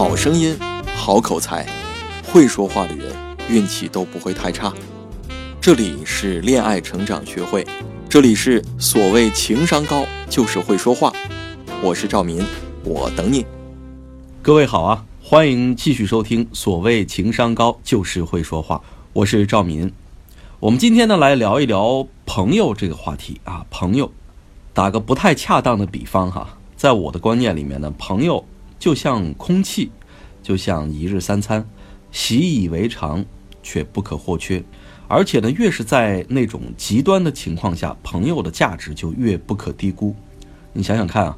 好声音，好口才，会说话的人运气都不会太差。这里是恋爱成长学会，这里是所谓情商高就是会说话。我是赵民，我等你。各位好啊，欢迎继续收听所谓情商高就是会说话。我是赵民。我们今天呢来聊一聊朋友这个话题啊，朋友。打个不太恰当的比方哈，在我的观念里面呢，朋友就像空气，就像一日三餐，习以为常却不可或缺。而且呢，越是在那种极端的情况下，朋友的价值就越不可低估。你想想看啊，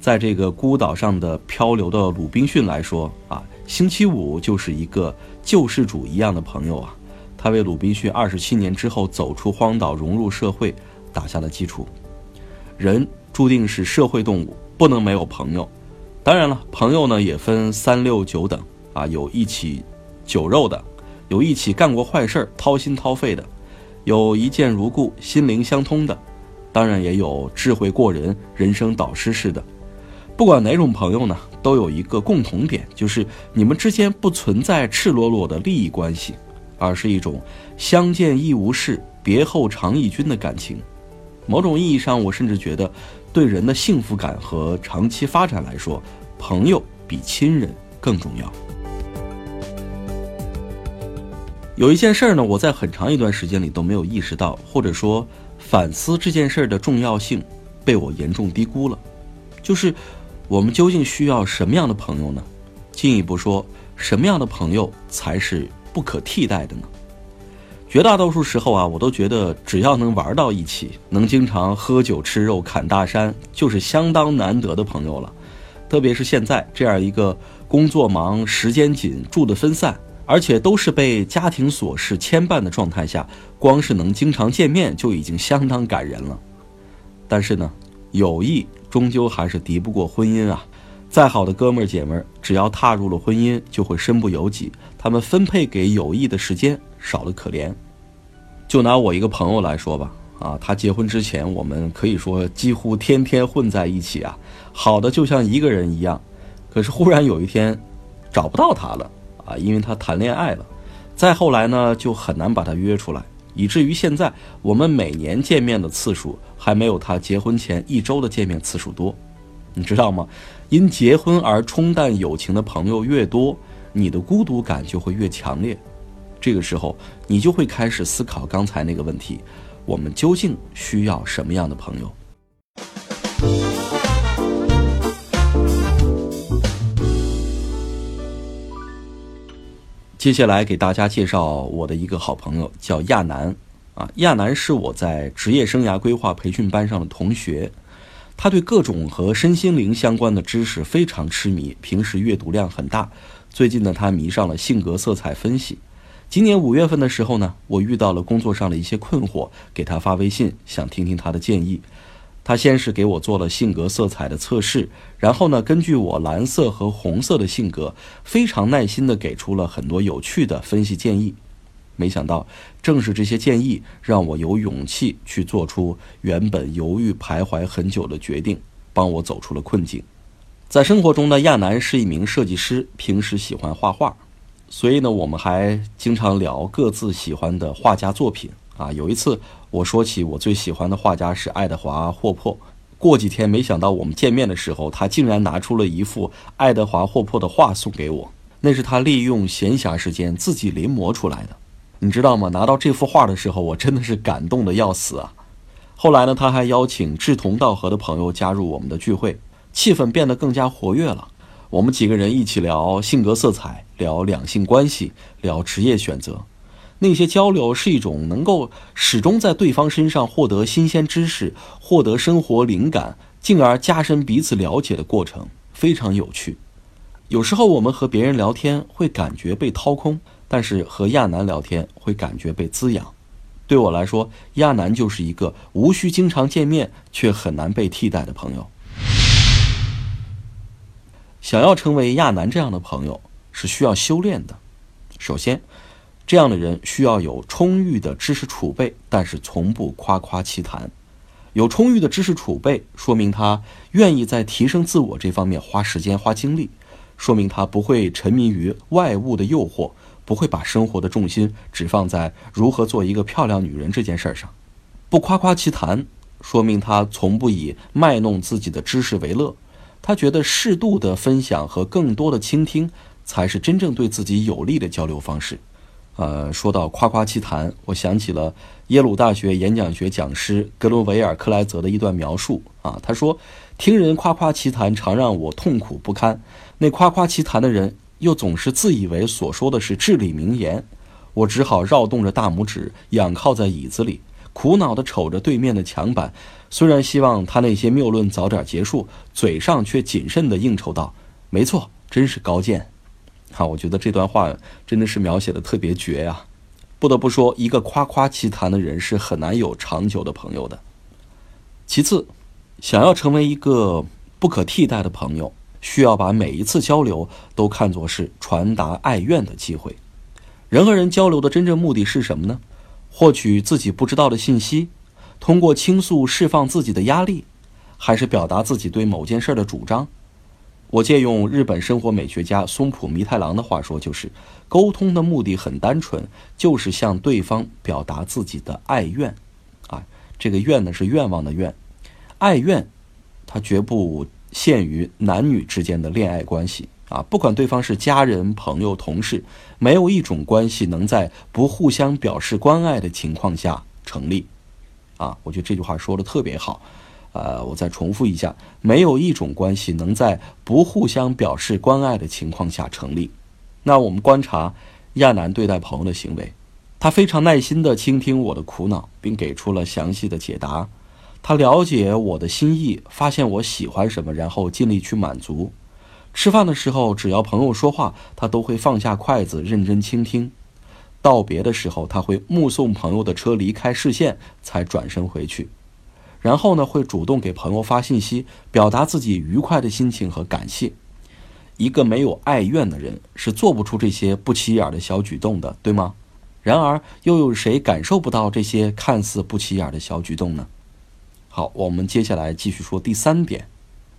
在这个孤岛上的漂流的鲁滨逊来说啊，星期五就是一个救世主一样的朋友啊，他为鲁滨逊二十七年之后走出荒岛、融入社会打下了基础。人注定是社会动物，不能没有朋友。当然了，朋友呢也分三六九等啊，有一起酒肉的，有一起干过坏事儿、掏心掏肺的，有一见如故、心灵相通的，当然也有智慧过人、人生导师式的。不管哪种朋友呢，都有一个共同点，就是你们之间不存在赤裸裸的利益关系，而是一种相见亦无事，别后常忆君的感情。某种意义上，我甚至觉得，对人的幸福感和长期发展来说，朋友比亲人更重要。有一件事儿呢，我在很长一段时间里都没有意识到，或者说反思这件事儿的重要性，被我严重低估了。就是我们究竟需要什么样的朋友呢？进一步说，什么样的朋友才是不可替代的呢？绝大多数时候啊，我都觉得只要能玩到一起，能经常喝酒吃肉侃大山，就是相当难得的朋友了。特别是现在这样一个工作忙、时间紧、住的分散，而且都是被家庭琐事牵绊的状态下，光是能经常见面就已经相当感人了。但是呢，友谊终究还是敌不过婚姻啊。再好的哥们儿姐们儿，只要踏入了婚姻，就会身不由己。他们分配给友谊的时间少得可怜。就拿我一个朋友来说吧，啊，他结婚之前，我们可以说几乎天天混在一起啊，好的就像一个人一样。可是忽然有一天，找不到他了啊，因为他谈恋爱了。再后来呢，就很难把他约出来，以至于现在我们每年见面的次数还没有他结婚前一周的见面次数多。你知道吗？因结婚而冲淡友情的朋友越多，你的孤独感就会越强烈。这个时候，你就会开始思考刚才那个问题：我们究竟需要什么样的朋友？接下来给大家介绍我的一个好朋友，叫亚楠。啊，亚楠是我在职业生涯规划培训班上的同学。他对各种和身心灵相关的知识非常痴迷，平时阅读量很大。最近呢，他迷上了性格色彩分析。今年五月份的时候呢，我遇到了工作上的一些困惑，给他发微信，想听听他的建议。他先是给我做了性格色彩的测试，然后呢，根据我蓝色和红色的性格，非常耐心地给出了很多有趣的分析建议。没想到，正是这些建议让我有勇气去做出原本犹豫徘徊很久的决定，帮我走出了困境。在生活中呢，亚楠是一名设计师，平时喜欢画画，所以呢，我们还经常聊各自喜欢的画家作品啊。有一次，我说起我最喜欢的画家是爱德华·霍珀，过几天，没想到我们见面的时候，他竟然拿出了一幅爱德华·霍珀的画送给我，那是他利用闲暇时间自己临摹出来的。你知道吗？拿到这幅画的时候，我真的是感动的要死啊！后来呢，他还邀请志同道合的朋友加入我们的聚会，气氛变得更加活跃了。我们几个人一起聊性格色彩，聊两性关系，聊职业选择。那些交流是一种能够始终在对方身上获得新鲜知识、获得生活灵感，进而加深彼此了解的过程，非常有趣。有时候我们和别人聊天会感觉被掏空。但是和亚楠聊天会感觉被滋养，对我来说，亚楠就是一个无需经常见面却很难被替代的朋友。想要成为亚楠这样的朋友是需要修炼的。首先，这样的人需要有充裕的知识储备，但是从不夸夸其谈。有充裕的知识储备，说明他愿意在提升自我这方面花时间花精力。说明他不会沉迷于外物的诱惑，不会把生活的重心只放在如何做一个漂亮女人这件事上。不夸夸其谈，说明他从不以卖弄自己的知识为乐。他觉得适度的分享和更多的倾听，才是真正对自己有利的交流方式。呃，说到夸夸其谈，我想起了耶鲁大学演讲学讲师格罗维尔·克莱泽的一段描述啊。他说：“听人夸夸其谈，常让我痛苦不堪。那夸夸其谈的人，又总是自以为所说的是至理名言。我只好绕动着大拇指，仰靠在椅子里，苦恼地瞅着对面的墙板。虽然希望他那些谬论早点结束，嘴上却谨慎地应酬道：‘没错，真是高见。’”好，我觉得这段话真的是描写的特别绝呀！不得不说，一个夸夸其谈的人是很难有长久的朋友的。其次，想要成为一个不可替代的朋友，需要把每一次交流都看作是传达爱怨的机会。人和人交流的真正目的是什么呢？获取自己不知道的信息，通过倾诉释放自己的压力，还是表达自己对某件事的主张？我借用日本生活美学家松浦弥太郎的话说，就是沟通的目的很单纯，就是向对方表达自己的爱怨。啊，这个怨呢是愿望的愿，爱怨，它绝不限于男女之间的恋爱关系啊，不管对方是家人、朋友、同事，没有一种关系能在不互相表示关爱的情况下成立。啊，我觉得这句话说的特别好。呃，我再重复一下，没有一种关系能在不互相表示关爱的情况下成立。那我们观察亚楠对待朋友的行为，他非常耐心地倾听我的苦恼，并给出了详细的解答。他了解我的心意，发现我喜欢什么，然后尽力去满足。吃饭的时候，只要朋友说话，他都会放下筷子，认真倾听。道别的时候，他会目送朋友的车离开视线，才转身回去。然后呢，会主动给朋友发信息，表达自己愉快的心情和感谢。一个没有爱怨的人是做不出这些不起眼的小举动的，对吗？然而，又有谁感受不到这些看似不起眼的小举动呢？好，我们接下来继续说第三点：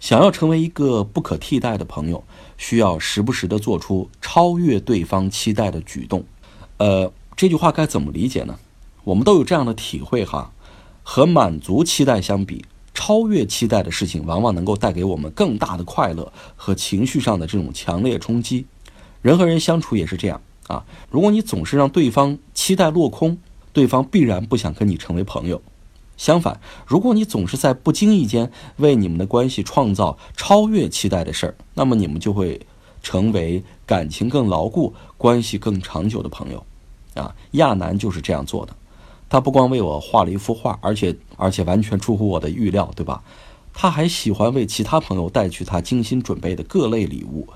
想要成为一个不可替代的朋友，需要时不时的做出超越对方期待的举动。呃，这句话该怎么理解呢？我们都有这样的体会哈。和满足期待相比，超越期待的事情往往能够带给我们更大的快乐和情绪上的这种强烈冲击。人和人相处也是这样啊。如果你总是让对方期待落空，对方必然不想跟你成为朋友。相反，如果你总是在不经意间为你们的关系创造超越期待的事儿，那么你们就会成为感情更牢固、关系更长久的朋友。啊，亚楠就是这样做的。他不光为我画了一幅画，而且而且完全出乎我的预料，对吧？他还喜欢为其他朋友带去他精心准备的各类礼物，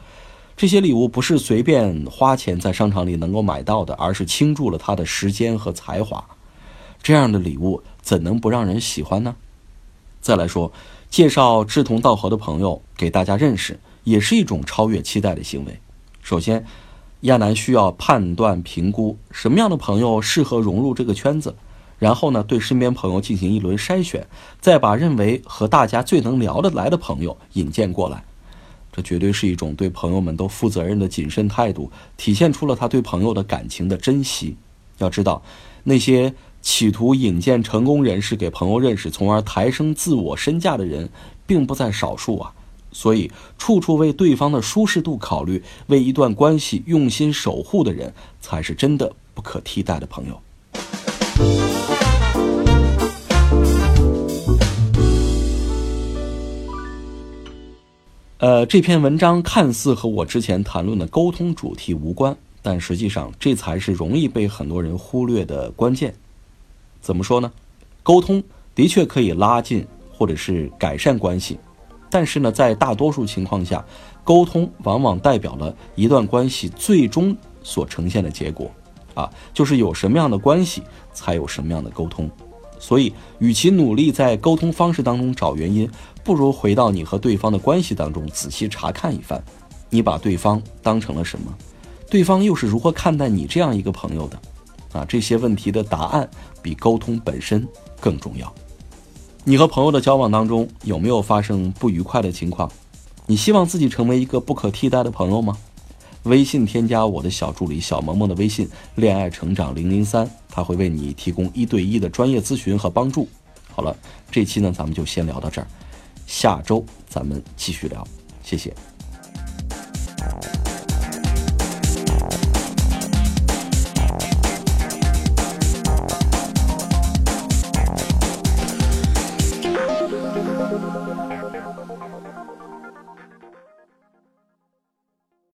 这些礼物不是随便花钱在商场里能够买到的，而是倾注了他的时间和才华。这样的礼物怎能不让人喜欢呢？再来说，介绍志同道合的朋友给大家认识，也是一种超越期待的行为。首先，亚楠需要判断评估什么样的朋友适合融入这个圈子。然后呢，对身边朋友进行一轮筛选，再把认为和大家最能聊得来的朋友引荐过来。这绝对是一种对朋友们都负责任的谨慎态度，体现出了他对朋友的感情的珍惜。要知道，那些企图引荐成功人士给朋友认识，从而抬升自我身价的人，并不在少数啊。所以，处处为对方的舒适度考虑，为一段关系用心守护的人，才是真的不可替代的朋友。呃，这篇文章看似和我之前谈论的沟通主题无关，但实际上这才是容易被很多人忽略的关键。怎么说呢？沟通的确可以拉近或者是改善关系，但是呢，在大多数情况下，沟通往往代表了一段关系最终所呈现的结果。啊，就是有什么样的关系，才有什么样的沟通。所以，与其努力在沟通方式当中找原因，不如回到你和对方的关系当中仔细查看一番。你把对方当成了什么？对方又是如何看待你这样一个朋友的？啊，这些问题的答案比沟通本身更重要。你和朋友的交往当中有没有发生不愉快的情况？你希望自己成为一个不可替代的朋友吗？微信添加我的小助理小萌萌的微信“恋爱成长零零三”，他会为你提供一对一的专业咨询和帮助。好了，这期呢咱们就先聊到这儿，下周咱们继续聊，谢谢。